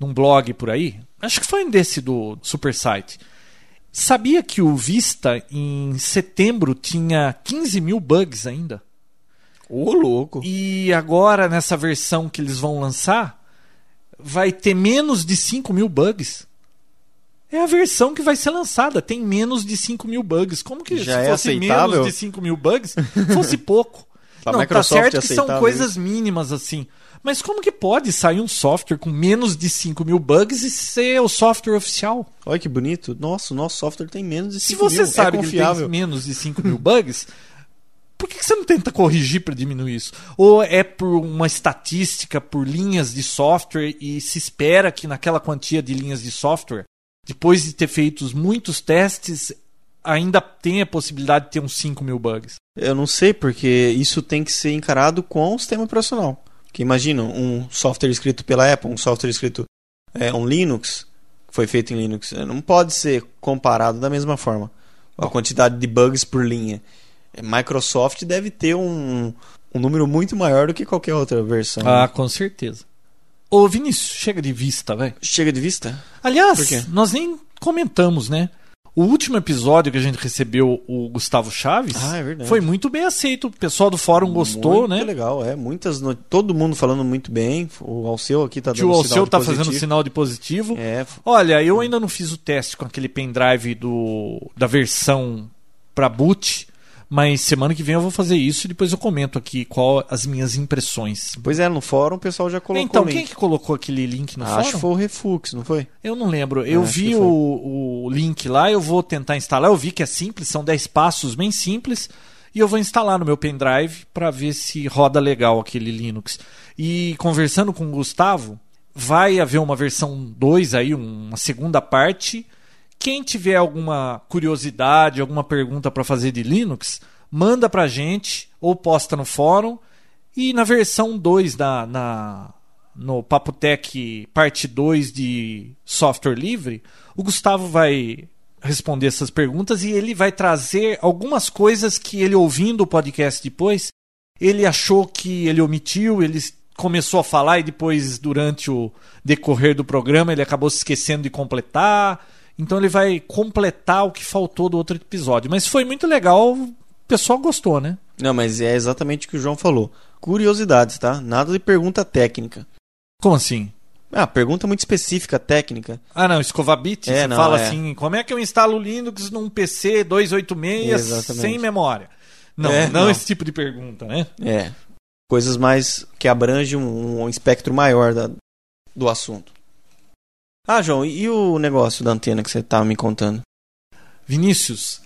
num blog por aí? Acho que foi um desse do Super Site. Sabia que o Vista em setembro tinha 15 mil bugs ainda?
Ô, louco.
E agora, nessa versão que eles vão lançar, vai ter menos de 5 mil bugs. É a versão que vai ser lançada, tem menos de 5 mil bugs. Como que
Já
se
é
fosse
aceitável?
menos de 5 mil bugs, fosse pouco?
Pra
Não, tá certo que são coisas mínimas assim. Mas como que pode sair um software com menos de 5 mil bugs e ser o software oficial?
Olha que bonito. Nossa, o nosso software tem menos de
Se
5
você
mil.
sabe
é
que tem menos de 5 mil bugs, por que que você não tenta corrigir para diminuir isso? Ou é por uma estatística, por linhas de software e se espera que naquela quantia de linhas de software, depois de ter feito muitos testes, ainda tenha a possibilidade de ter uns 5 mil bugs?
Eu não sei, porque isso tem que ser encarado com o sistema operacional. Porque imagina, um software escrito pela Apple, um software escrito é, um Linux, que foi feito em Linux, eh, não pode ser comparado da mesma forma. A quantidade de bugs por linha. Eh, Microsoft deve ter um, um número muito maior do que qualquer outra versão.
Ah, com certeza. Ô Vinícius, chega de vista, velho.
Chega de vista?
Aliás, nós nem comentamos, né? O último episódio que a gente recebeu o Gustavo Chaves
Ah, é
foi muito bem aceito. O pessoal do fórum gostou,
muito
né?
legal, é. Muitas no- Todo mundo falando muito bem. O Alceu aqui tá dando
Alceu
sinal
tá
positivo.
fazendo sinal de positivo.
É,
Olha, eu ainda não fiz o teste com aquele pendrive do, da versão para boot, mas semana que vem eu vou fazer isso e depois eu comento aqui qual as minhas impressões.
Pois é, no fórum o pessoal já colocou
então, quem que colocou aquele link no
Acho
fórum?
que foi o Refux, não foi?
Eu não lembro. Eu
acho
vi o, o link lá, eu vou tentar instalar. Eu vi que é simples, são 10 passos bem simples. E eu vou instalar no meu pendrive para ver se roda legal aquele Linux. E conversando com o Gustavo, vai haver uma versão 2 aí, uma segunda parte. Quem tiver alguma curiosidade, alguma pergunta para fazer de Linux, manda pra gente ou posta no fórum. E na versão 2 da, na, no Papotec parte 2 de software livre, o Gustavo vai responder essas perguntas e ele vai trazer algumas coisas que ele ouvindo o podcast depois, ele achou que ele omitiu, ele começou a falar e depois durante o decorrer do programa ele acabou se esquecendo de completar. Então ele vai completar o que faltou do outro episódio. Mas foi muito legal, o pessoal gostou, né?
Não, mas é exatamente o que o João falou. Curiosidades, tá? Nada de pergunta técnica.
Como assim?
Ah, pergunta muito específica, técnica.
Ah, não, Escovabit,
É,
você
não,
fala
é.
assim, como é que eu instalo o Linux num PC 286
Exatamente.
sem memória? Não,
É,
não,
não.
esse tipo de pergunta, né?
É. Coisas mais que abrangem um, um espectro maior da- do assunto. Ah, João, e o negócio da antena que você estava me contando?
Vinícius,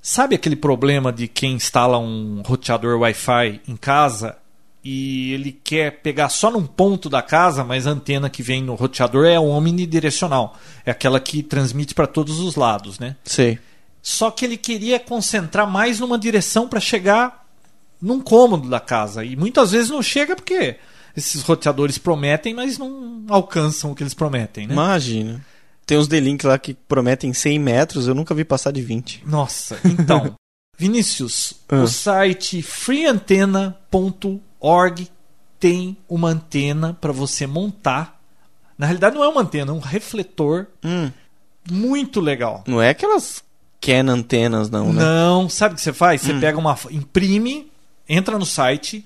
sabe aquele problema de quem instala um roteador Wi-Fi em casa e ele quer pegar só num ponto da casa, mas a antena que vem no roteador é omnidirecional, é aquela que transmite para todos os lados, né?
Sei.
Só que ele queria concentrar mais numa direção para chegar num cômodo da casa. E muitas vezes não chega porque esses roteadores prometem, mas não alcançam o que eles prometem. Né?
Imagina. Tem uns D-Link lá que prometem 100 metros, eu nunca vi passar de 20.
Nossa, então. Vinícius,
Ah.
o site freeantena.org tem uma antena para você montar. Na realidade, não é uma antena, é um refletor
Hum,
muito legal.
não é aquelas Canon antenas, não, né?
Não, sabe o que você faz? Você
Hum.
pega uma. imprime, entra no site,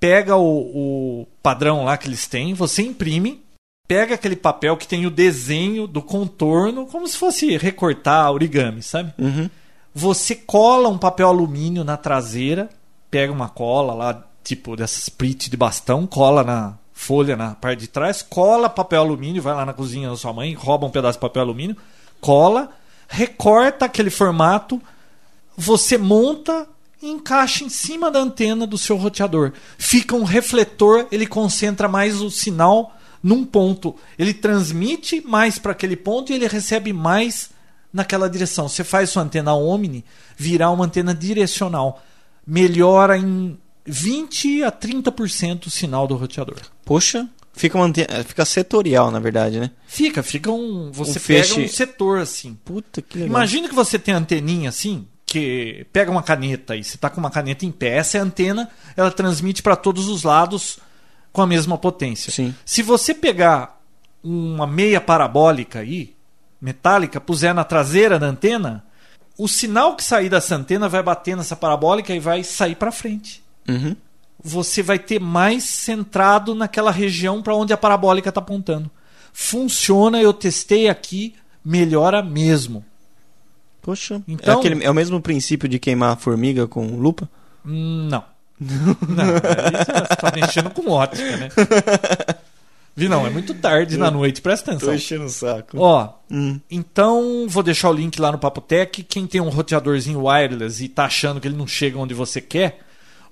pega o, o padrão lá que eles têm, você imprime, pega aquele papel que tem o desenho do contorno, como se fosse recortar origami, sabe?
Uhum.
Você cola um papel alumínio na traseira, pega uma cola lá, tipo dessas split de bastão, cola na folha na parte de trás, cola papel alumínio, vai lá na cozinha da sua mãe, rouba um pedaço de papel alumínio, cola, recorta aquele formato, você monta e encaixa em cima da antena do seu roteador. Fica um refletor, ele concentra mais o sinal num ponto. Ele transmite mais para aquele ponto e ele recebe mais naquela direção. Você faz sua antena Omni virar uma antena direcional. Melhora em 20 a 30% o sinal do roteador.
Poxa, fica, uma antena, fica setorial, na verdade, né?
Fica, fica um. Você
Um
pega
feixe-
um setor assim.
Puta que legal.
Imagina que você tem anteninha assim, que pega uma caneta e você está com uma caneta em pé. Essa é a antena, ela transmite para todos os lados com a mesma potência.
Sim.
Se você pegar uma meia parabólica aí, metálica, puser na traseira da antena, o sinal que sair dessa antena vai bater nessa parabólica e vai sair para frente.
Uhum.
Você vai ter mais centrado naquela região para onde a parabólica está apontando. Funciona, eu testei aqui, melhora mesmo.
Poxa,
Então-
é, aquele- é o mesmo princípio de queimar a formiga com lupa?
Hum, Não. Não, aí você tá mexendo com ótica, né? Vi, não, é muito tarde na noite, presta atenção.
enchendo o saco.
Ó,
Hum.
então vou deixar o link lá no Papotec. Quem tem um roteadorzinho wireless e tá achando que ele não chega onde você quer,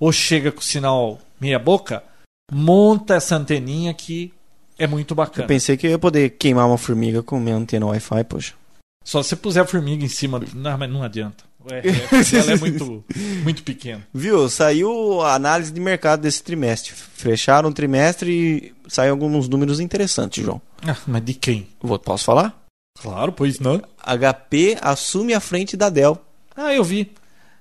ou chega com o sinal meia boca, monta essa anteninha que é muito
Eu
bacana.
pensei que eu ia poder queimar uma formiga com minha antena Wi-Fi, poxa.
Só se você puser a formiga em cima. Não, mas não adianta. É, é, ela é muito, muito pequena.
Viu? Saiu a análise de mercado desse trimestre. Fecharam o trimestre e saiu alguns números interessantes, João.
Ah, mas de quem?
Vou, posso falar?
Claro, pois não.
HP assume a frente da Dell.
Ah, eu vi.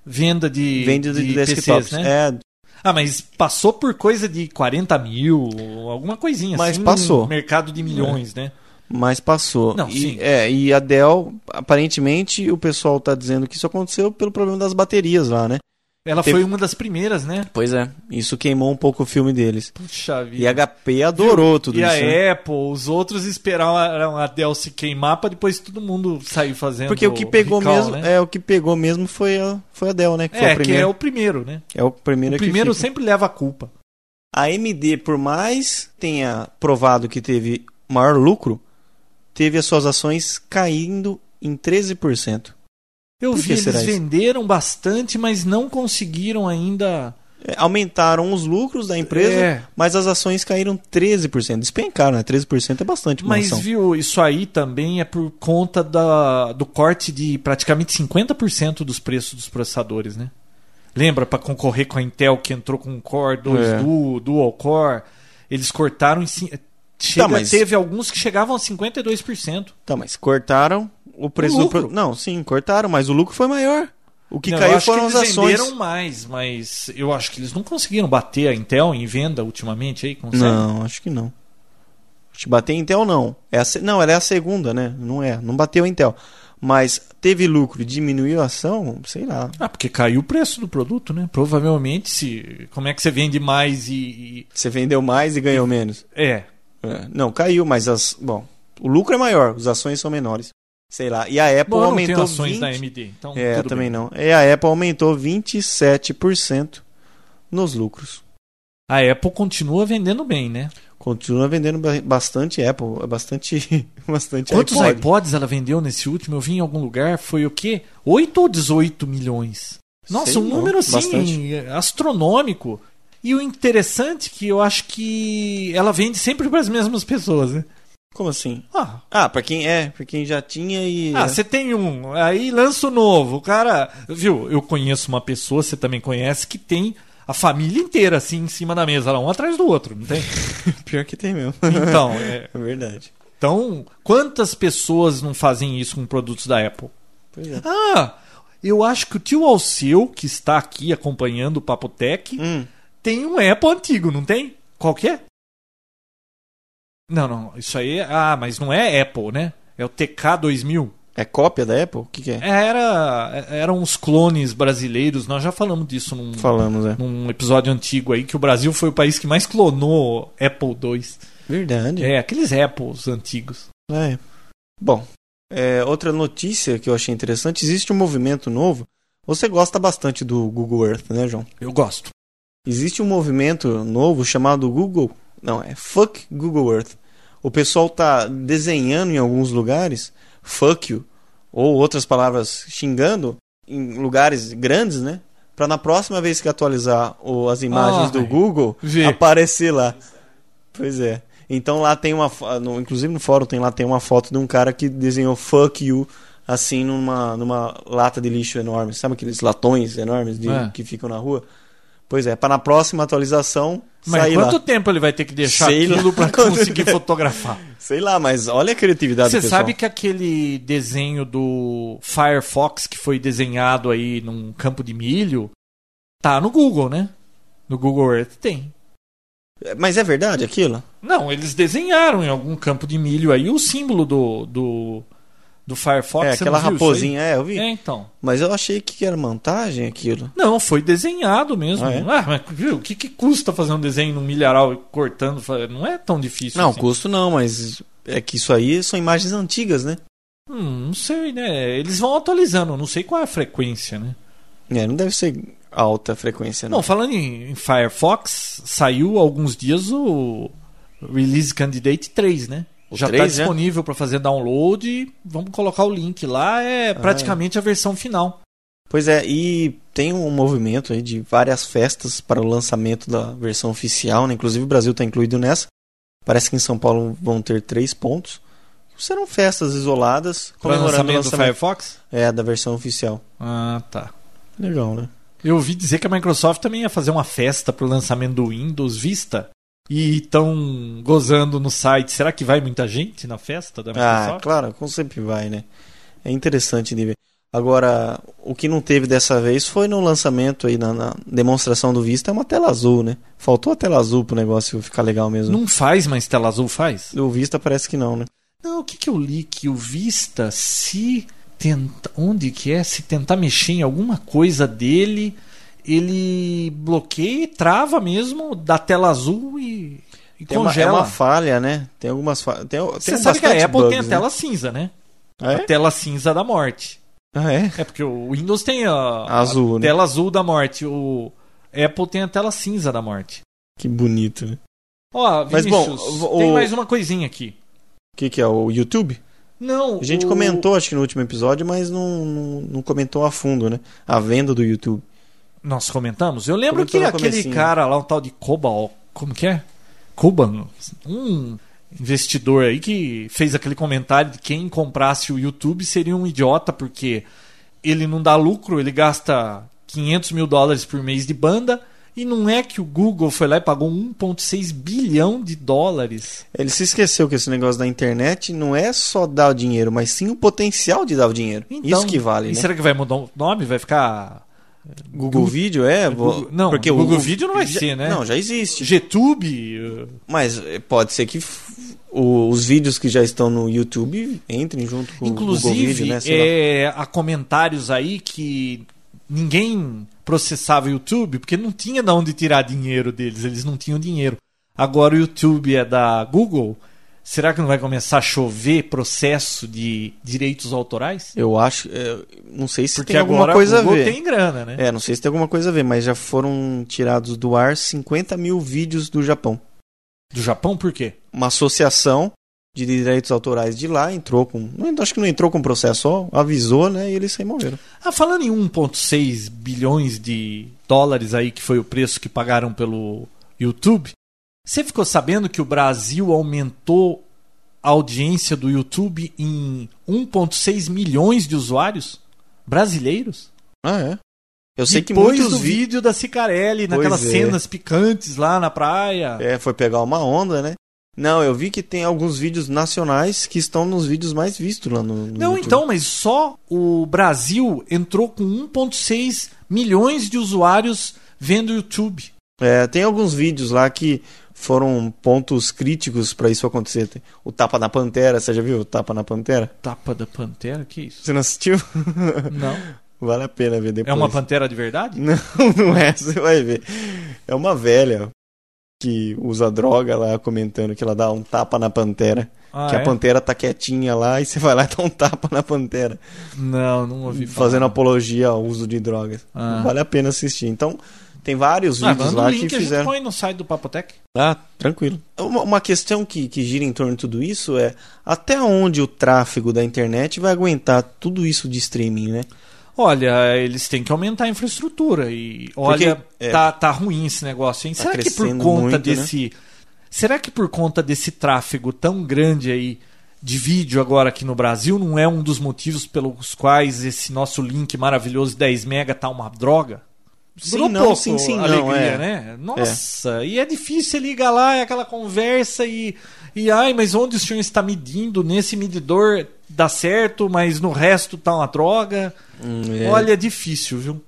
Venda de,
Vende de,
de
desktops.
PCs, né?
É,
Ah, mas passou por coisa de 40 mil, alguma coisinha
Mas
assim.
passou.
num mercado de milhões, né?
Mas passou.
Não,
e,
sim.
É, e a Dell, aparentemente, o pessoal tá dizendo que isso aconteceu pelo problema das baterias lá, né?
Ela
Teve-
foi uma das primeiras, né?
Pois é. Isso queimou um pouco o filme deles.
Puxa vida.
E a HP adorou tudo
e
isso.
a
né?
Apple, os outros esperaram a Dell se queimar pra depois todo mundo sair fazendo
Porque o que pegou
recall,
mesmo,
né?
é o que pegou mesmo foi a, foi a Dell, né? Que
É, que é o primeiro, né?
É o primeiro
O primeiro
fica.
sempre leva a culpa.
A AMD, por mais tenha provado que teve maior lucro, teve as suas ações caindo em 13%.
Eu
Por
vi, eles venderam bastante, mas não conseguiram ainda.
É, Aumentaram os lucros da empresa,
É.
mas as ações caíram 13%. Despencaram, né? 13% é bastante
Mas
ação.
viu, isso aí também é por conta da, do corte de praticamente 50% dos preços dos processadores, né? Lembra para concorrer com a Intel que entrou com um Core 2
É.
Duo, Dual Core, eles cortaram em chega,
mas-
teve alguns que chegavam a 52%.
Tá, mas cortaram o preço
O
do
lucro.
pro- Não, sim, cortaram, mas o lucro foi maior. O que
Não,
caiu foram as
eles
ações.
venderam mais, mas eu acho que eles não conseguiram bater a Intel em venda ultimamente aí, consegue?
Não, acho que não. Acho que bater Intel não. É a Não, ela é a segunda, né? Não é. Não bateu a Intel. Mas teve lucro e diminuiu a ação, sei lá.
Ah, porque caiu o preço do produto, né? Provavelmente, se como é que você vende mais e, e-
Você vendeu mais e ganhou menos.
é,
É, Não, caiu, mas as. Bom, o lucro é maior, as ações são menores. Sei lá. E a Apple
Bom, eu não
aumentou.
ações
20...
da AMD, então
É, também
bem.
não. E a Apple aumentou 27% nos lucros.
A Apple continua vendendo bem, né?
Continua vendendo ba- bastante Apple, é bastante, bastante
Quantos
iPod.
iPods ela vendeu nesse último? Eu vi em algum lugar, foi o quê? 8 ou 18 milhões? Nossa,
Sei
um
não,
número assim
bastante.
astronômico. E o interessante é que eu acho que ela vende sempre para as mesmas pessoas, né?
Como assim?
Ah,
Ah, pra quem é, pra quem já tinha e.
Ah, você tem um, aí lança o novo. O cara, viu? Eu conheço uma pessoa, você também conhece, que tem a família inteira assim em cima da mesa, lá, um atrás do outro, não tem?
Pior que tem mesmo.
Então, é,
É verdade.
Então, quantas pessoas não fazem isso com produtos da Apple?
Pois é.
Ah, eu acho que o tio Alceu, que está aqui acompanhando o Papotec,
Hum,
tem um Apple antigo, não tem? Qual que é? Não, não, isso aí é... Ah, mas não é Apple, né? É o TK2000.
é cópia da Apple? O que, que é?
Era, eram os clones brasileiros, nós já falamos disso num,
Falamos, é.
num episódio antigo aí, que o Brasil foi o país que mais clonou Apple II.
Verdade.
É, aqueles Apples antigos.
É. Bom, é, outra notícia que eu achei interessante: existe um movimento novo. Você gosta bastante do Google Earth, né, João?
Eu gosto.
Existe um movimento novo chamado Google. Não, é Fuck Google Earth. O pessoal tá desenhando em alguns lugares fuck you, ou outras palavras xingando, em lugares grandes, né? Pra na próxima vez que atualizar o- as imagens
Ah,
do. Google,
Vê.
aparecer lá. Pois é. Então lá tem uma. no- inclusive no fórum tem lá tem uma foto de um cara que desenhou fuck you assim numa, numa lata de lixo enorme. Sabe aqueles latões enormes de-
É.
que ficam na rua? Pois é, para na próxima atualização
Mas
sair
quanto
lá.
tempo ele vai ter que deixar
Sei
aquilo pra conseguir fotografar?
Sei lá, mas olha a criatividade
Você sabe que aquele desenho do Firefox que foi desenhado aí num campo de milho tá no Google, né? No Google Earth tem.
Mas é verdade aquilo?
Não, eles desenharam em algum campo de milho aí o símbolo do, do, do Firefox.
é, aquela raposinha, é, eu vi.
É, então.
Mas eu achei que era montagem aquilo.
Não, foi desenhado mesmo.
Ah, é?
Ah, mas viu, o que, que custa fazer um desenho num milharal e cortando? Não é tão difícil
Não,
assim.
custo não, mas é que isso aí são imagens antigas, né?
Hum, não sei, né? Eles vão atualizando, não sei qual é a frequência, né?
É, não deve ser alta frequência, não.
Não, falando em, em Firefox, saiu há alguns dias o Release Candidate 3, né?
O
já está
3 já?
disponível para fazer download. Vamos colocar o link lá, é praticamente a versão final.
Pois é, e tem um movimento aí de várias festas para o lançamento da versão oficial, né? Inclusive o Brasil está incluído nessa. Parece que em São Paulo vão ter três pontos. Serão festas isoladas comemorando o
lançamento do
lançamento
Firefox?
é, da versão oficial.
Ah, tá.
Legal, né?
Eu ouvi dizer que a Microsoft também ia fazer uma festa para o lançamento do Windows Vista. E estão gozando no site. Será que vai muita gente na festa da
Ah,
Microsoft?
claro, como sempre vai, né? É interessante de ver. Agora, o que não teve dessa vez foi no lançamento aí, na, na demonstração do Vista, é uma tela azul, né? Faltou a tela azul pro negócio ficar legal mesmo.
Não faz, mas tela azul faz?
O Vista parece que não, né?
Não, o que, que eu li? Que o Vista, se tenta. Onde que é? Se tentar mexer em alguma coisa dele, ele bloqueia e trava mesmo da tela azul e, e
Tem uma, é
congela.
uma falha, né? Tem algumas falhas. Tem,
Você
tem
sabe que a Apple tem a
bugs,
tela
Né?
cinza, né?
Ah, é?
A tela cinza da morte.
Ah, é?
É porque o Windows tem a,
Azul,
a
né?
tela azul da morte. O Apple tem a tela cinza da morte.
Que bonito, né?
Ó,
Mas,
Vinícius,
bom, o-
tem mais uma coisinha aqui.
O que, que é? O YouTube?
Não,
A gente
o-
comentou, acho que no último episódio, mas não, não, não comentou a fundo, né? A venda do YouTube.
Nós comentamos? Eu lembro
Comentou
que aquele
comecinho.
cara lá, um tal de Cobal, como que é? Kuban, um investidor aí que fez aquele comentário de quem comprasse o YouTube seria um idiota porque ele não dá lucro, ele gasta 500 mil dólares por mês de banda e não é que o Google foi lá e pagou 1,6 bilhão de dólares.
Ele se esqueceu que esse negócio da internet não é só dar o dinheiro, mas sim o potencial de dar o dinheiro. Isso que vale,
Então, E
né?
será que vai mudar o nome? Vai ficar
Google Vídeo é.
Google- não,
porque
Google Vídeo não vai
já-
ser, né?
Não, já existe.
GTube?
Mas eh, pode ser que o- os vídeos que já estão no YouTube entrem junto com o Google
Inclusive,
Vídeo, né? Sei lá.
é, há comentários aí que ninguém processava o YouTube porque não tinha de onde tirar dinheiro deles, eles não tinham dinheiro. Agora o YouTube é da Google, será que não vai começar a chover processo de direitos autorais?
Eu acho. eh, não sei se
Porque
tem alguma coisa a ver.
tem grana, né?
É, não sei se tem alguma coisa a ver, mas já foram tirados do ar 50 mil vídeos do Japão.
Do Japão, por quê?
Uma associação de direitos autorais de lá entrou com. Acho que não entrou com processo, só avisou, né? E eles se moveram.
Ah, falando em 1,6 bilhões de dólares aí, que foi o preço que pagaram pelo YouTube, você ficou sabendo que o Brasil aumentou a audiência do YouTube em 1,6 milhões de usuários brasileiros?
Ah, é? Eu sei que
Depois
muitos
do
vi...
vídeo da Cicarelli, naquelas
é.
cenas picantes lá na praia.
É, foi pegar uma onda, né? Não, eu vi que tem alguns vídeos nacionais que estão nos vídeos mais vistos lá no, no
Não,
YouTube.
então, mas só o Brasil entrou com 1,6 milhões de usuários vendo YouTube.
É, tem alguns vídeos lá que foram pontos críticos pra isso acontecer. O tapa na pantera, você já viu o tapa na pantera?
Tapa da pantera? Que isso?
Você não assistiu?
Não.
vale a pena ver depois.
É uma pantera de verdade?
Não, não é, você vai ver. É uma velha que usa droga lá comentando que ela dá um tapa na pantera.
Ah,
que
é?
a pantera tá quietinha lá e você vai lá e dá um tapa na pantera.
Não, não ouvi falar.
fazendo apologia ao uso de drogas.
Ah.
Vale a pena assistir. Então, tem vários
Ah,
vídeos lá
link
que
a gente
fizeram.
põe no site do Papotec.
Ah, tranquilo. Uma, uma questão que, que gira em torno de tudo isso é até onde o tráfego da internet vai aguentar tudo isso de streaming, né?
Olha, eles têm que aumentar a infraestrutura e olha,
é.
tá, tá ruim esse negócio, hein?
Tá
Será que por conta
muito, né?
desse Será que por conta desse tráfego tão grande aí de vídeo agora aqui no Brasil não é um dos motivos pelos quais esse nosso link maravilhoso 10 mega tá uma droga?
Sim,
Durou
não,
pouco
sim, sim,
a
não,
alegria,
é.
né? Nossa, e é difícil ligar lá, é aquela conversa e, e ai, mas onde o senhor está medindo? Nesse medidor dá certo, mas no resto tá uma droga.
é.
Olha, é difícil, viu?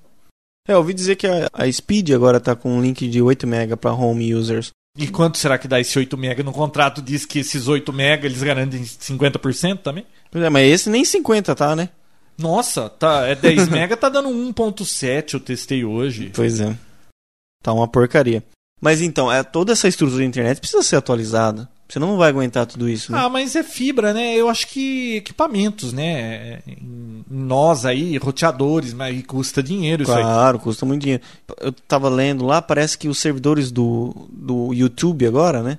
É, eu ouvi dizer que a, a Speed agora tá com um link de 8 MB para home users.
E quanto será que dá esse 8 mega? No contrato diz que esses 8 mega eles garantem 50% também?
Pois é, mas esse nem 50 tá, né?
Nossa, tá, é 10 mega, tá dando 1.7, eu testei hoje.
Pois é. Tá uma porcaria. Mas então, é, toda essa estrutura da internet precisa ser atualizada. Senão não vai aguentar tudo isso, né?
Ah, mas é fibra, né? Eu acho que equipamentos, né? Nós aí, roteadores, mas custa dinheiro isso aí.
Claro, custa muito dinheiro. Eu tava lendo lá, parece que os servidores do, do YouTube agora, né?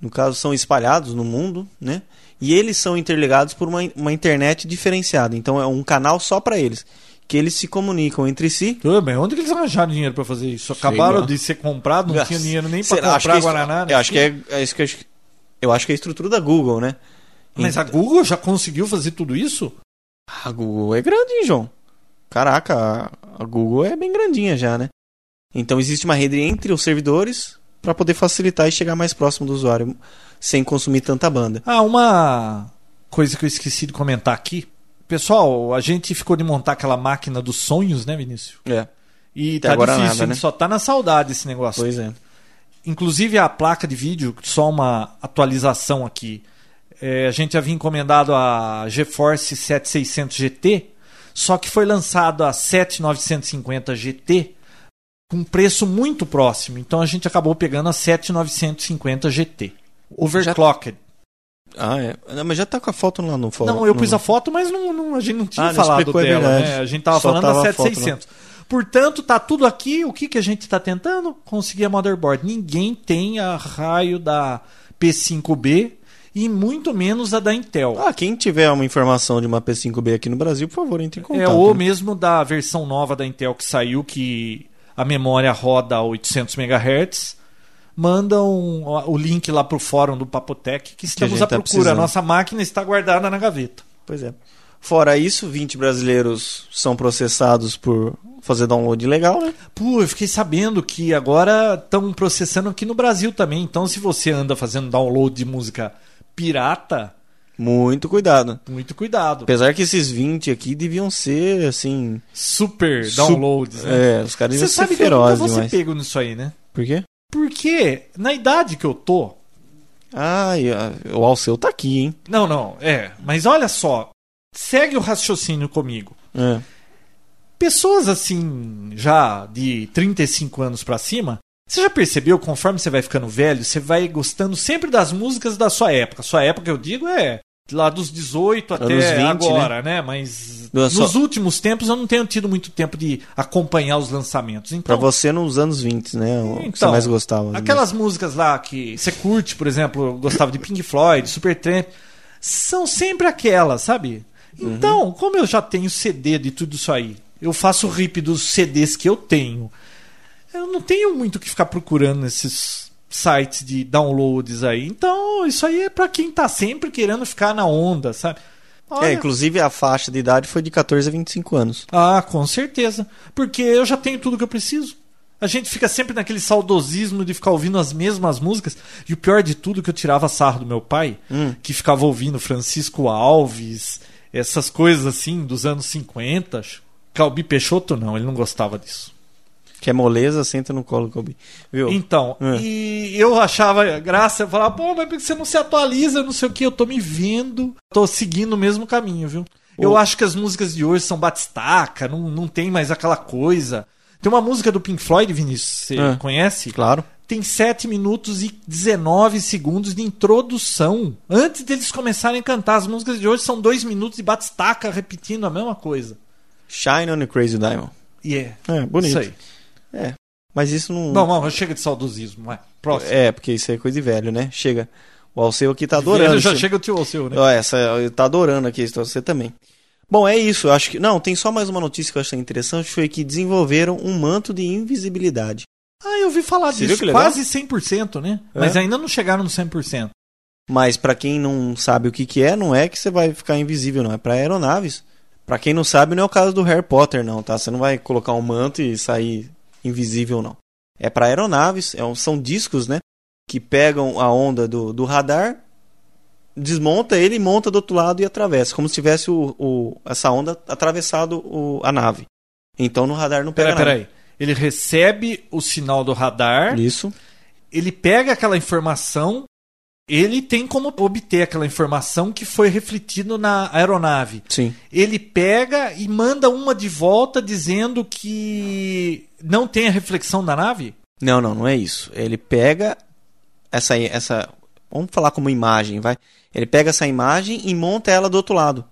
No caso, são espalhados no mundo, né? E eles são interligados por uma, uma internet diferenciada. Então é um canal só para eles. Que eles se comunicam entre si.
Pô, mas onde que eles arranjaram dinheiro pra fazer isso? Acabaram de ser comprado, não tinha dinheiro nem pra
Será? Acho
comprar
que é
Guaraná. né?
Eu acho que é, é isso que eu acho, eu acho que é a estrutura da Google, né?
Mas a Google já conseguiu fazer tudo isso?
A Google é grande, hein, João? Caraca, a- a Google é bem grandinha já, né? Então existe uma rede entre os servidores para poder facilitar e chegar mais próximo do usuário sem consumir tanta banda.
Ah, uma coisa que eu esqueci de comentar aqui. Pessoal, a gente ficou de montar aquela máquina dos sonhos, né, Vinícius?
É,
E
Até
tá
agora
difícil,
nada,
a gente
né?
só tá na saudade esse negócio.
pois é.
Inclusive a placa de vídeo, só uma atualização aqui. É, a gente havia encomendado a GeForce 7600 GT, só que foi lançado a 7950 GT com preço muito próximo. Então a gente acabou pegando a 7950 GT. Overclocked.
Ah, é. Não, mas já tá com a foto lá no fórum.
Não, eu
no-
pus a foto, mas não, não- a gente não tinha
Ah,
falado
é
dela,
verdade.
né? A gente tava
Só
falando
tava
da
a foto, né?
7600. Portanto, tá tudo aqui. O que, que a gente tá tentando? Conseguir a motherboard. Ninguém tem a raio da P5B e muito menos a da Intel.
Ah, quem tiver uma informação de uma P5B aqui no Brasil, por favor, entre em contato.
é ou
né?
mesmo da versão nova da Intel que saiu, que a memória roda a 800 MHz. Manda um- o link lá pro fórum do Papotec que estamos
gente
à
tá
procura. a nossa máquina está guardada na gaveta.
Pois é. Fora isso, 20 brasileiros são processados por fazer download ilegal, né?
Pô, eu fiquei sabendo que agora estão processando aqui no Brasil também. Então, se você anda fazendo download de música pirata,
Muito cuidado.
muito cuidado.
Apesar que esses 20 aqui deviam ser, assim...
Super
Su-
downloads, né?
É, os caras
Você
deviam ser
sabe que eu nunca
ferozes
vou ser pego nisso aí, né?
Por quê?
Porque na idade que eu tô.
Ah, e a- o Alceu tá aqui, hein?
Não, não, é. Mas olha só. Segue o raciocínio comigo.
É.
Pessoas assim, já de 35 anos pra cima, você já percebeu, conforme você vai ficando velho, você vai gostando sempre das músicas da sua época. Sua época, eu digo, é lá dos 18 até
Anos 20,
agora, né? Mas
Do-
nos
só-
últimos tempos eu não tenho tido muito tempo de acompanhar os lançamentos.
Pra
Então,
você nos anos 20, né? O que você
Então,
mais gostava.
Aquelas músicas lá que você curte, por exemplo, eu gostava de Pink Floyd, Supertramp, são sempre aquelas, sabe?
Uhum.
Então, como eu já tenho CD de tudo isso aí, eu faço o rip dos CDs que eu tenho. Eu não tenho muito o que ficar procurando nesses sites de downloads aí. Então, isso aí é pra quem tá sempre querendo ficar na onda, sabe?
É,
Olha-
inclusive a faixa de idade foi de 14 a 25 anos.
Ah, com certeza. Porque eu já tenho tudo que eu preciso. A gente fica sempre naquele saudosismo de ficar ouvindo as mesmas músicas. E o pior de tudo que eu tirava sarro do meu pai,
Hum.
que ficava ouvindo Francisco Alves, essas coisas assim dos anos 50. Calbi Peixoto não, ele não gostava disso.
Quer moleza, senta no colo, Kobe. Viu?
Então,
É.
e eu achava graça, eu falava, pô, mas por que você não se atualiza, não sei o que, eu tô me vendo, tô seguindo o mesmo caminho, viu? Eu acho que as músicas de hoje são batistaca, não, não tem mais aquela coisa. Tem uma música do Pink Floyd, Vinícius, você
É.
conhece?
Claro.
Tem 7 minutos e 19 segundos de introdução. Antes deles começarem a cantar, as músicas de hoje são 2 minutos de batistaca repetindo a mesma coisa.
Shine on the Crazy Diamond.
E é.
É, bonito.
Isso aí.
Mas isso não.
Bom, vamos, chega de saudosismo, vai. Próximo.
É, porque isso é coisa de velho, né? Chega. O Alceu aqui tá adorando.
Ele já chega o tio ao seu, né?
Ó, essa, tá adorando aqui, você também. Bom, é isso. Eu acho que. Não, tem só mais uma notícia que eu achei interessante: foi que desenvolveram um manto de invisibilidade.
Ah, eu ouvi falar
Você
disso. Quase 100%, né?
É.
Mas ainda não chegaram no 100%.
Mas pra quem não sabe o que, que é, não é que você vai ficar invisível, não. É pra aeronaves. Pra quem não sabe, não é o caso do Harry Potter, não, tá? Você não vai colocar um manto e sair invisível, não. É pra aeronaves, é um- são discos, né? Que pegam a onda do, do radar, desmonta ele, monta do outro lado e atravessa. Como se tivesse o, o- essa onda atravessado o- a nave. Então no radar não pega
Peraí,
nada.
peraí. Ele recebe o sinal do radar,
Isso.
ele pega aquela informação, ele tem como obter aquela informação que foi refletido na aeronave.
Sim.
Ele pega e manda uma de volta dizendo que não tem a reflexão da nave?
Não, não, não é isso. Ele pega essa essa, vamos falar como imagem, vai. Ele pega essa imagem e monta ela do outro lado,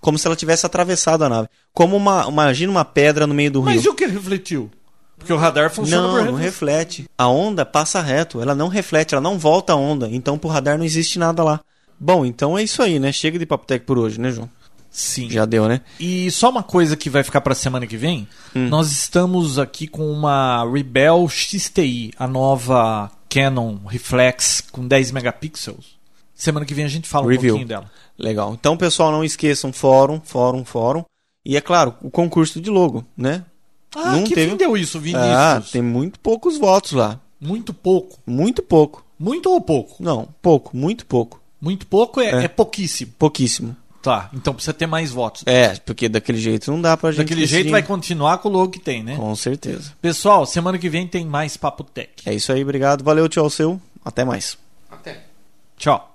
como se ela tivesse atravessado a nave, como uma, imagina uma pedra no meio do
Mas e
rio.
o que refletiu? Porque o radar funciona
Não,
por
não reflete. A onda passa reto, ela não reflete, ela não volta a onda, então pro radar não existe nada lá. Bom, então é isso aí, né? Chega de Papo Tech por hoje, né, João?
Sim.
Já deu, né?
E só uma coisa que vai ficar para semana que vem,
Hum.
nós estamos aqui com uma Rebel XTI, a nova Canon Reflex com 10 megapixels. Semana que vem a gente fala um
Review.
pouquinho dela.
Legal. Então, pessoal, não esqueçam fórum, fórum, fórum. E é claro, o concurso de logo, né?
Ah,
Não
que
teve-
deu isso, Vinícius?
Ah, tem muito poucos votos lá.
Muito pouco.
Muito pouco.
Muito ou pouco?
Não, pouco, muito pouco.
Muito pouco é,
É.
é pouquíssimo.
Pouquíssimo.
Tá, então precisa ter mais votos.
É, porque daquele jeito não dá pra gente.
Daquele jeito
decidir.
vai continuar com o logo que tem, né?
Com certeza.
Pessoal, semana que vem tem mais Papo Tech.
É isso aí, obrigado. Valeu, tchau, seu. Até mais.
Até.
Tchau.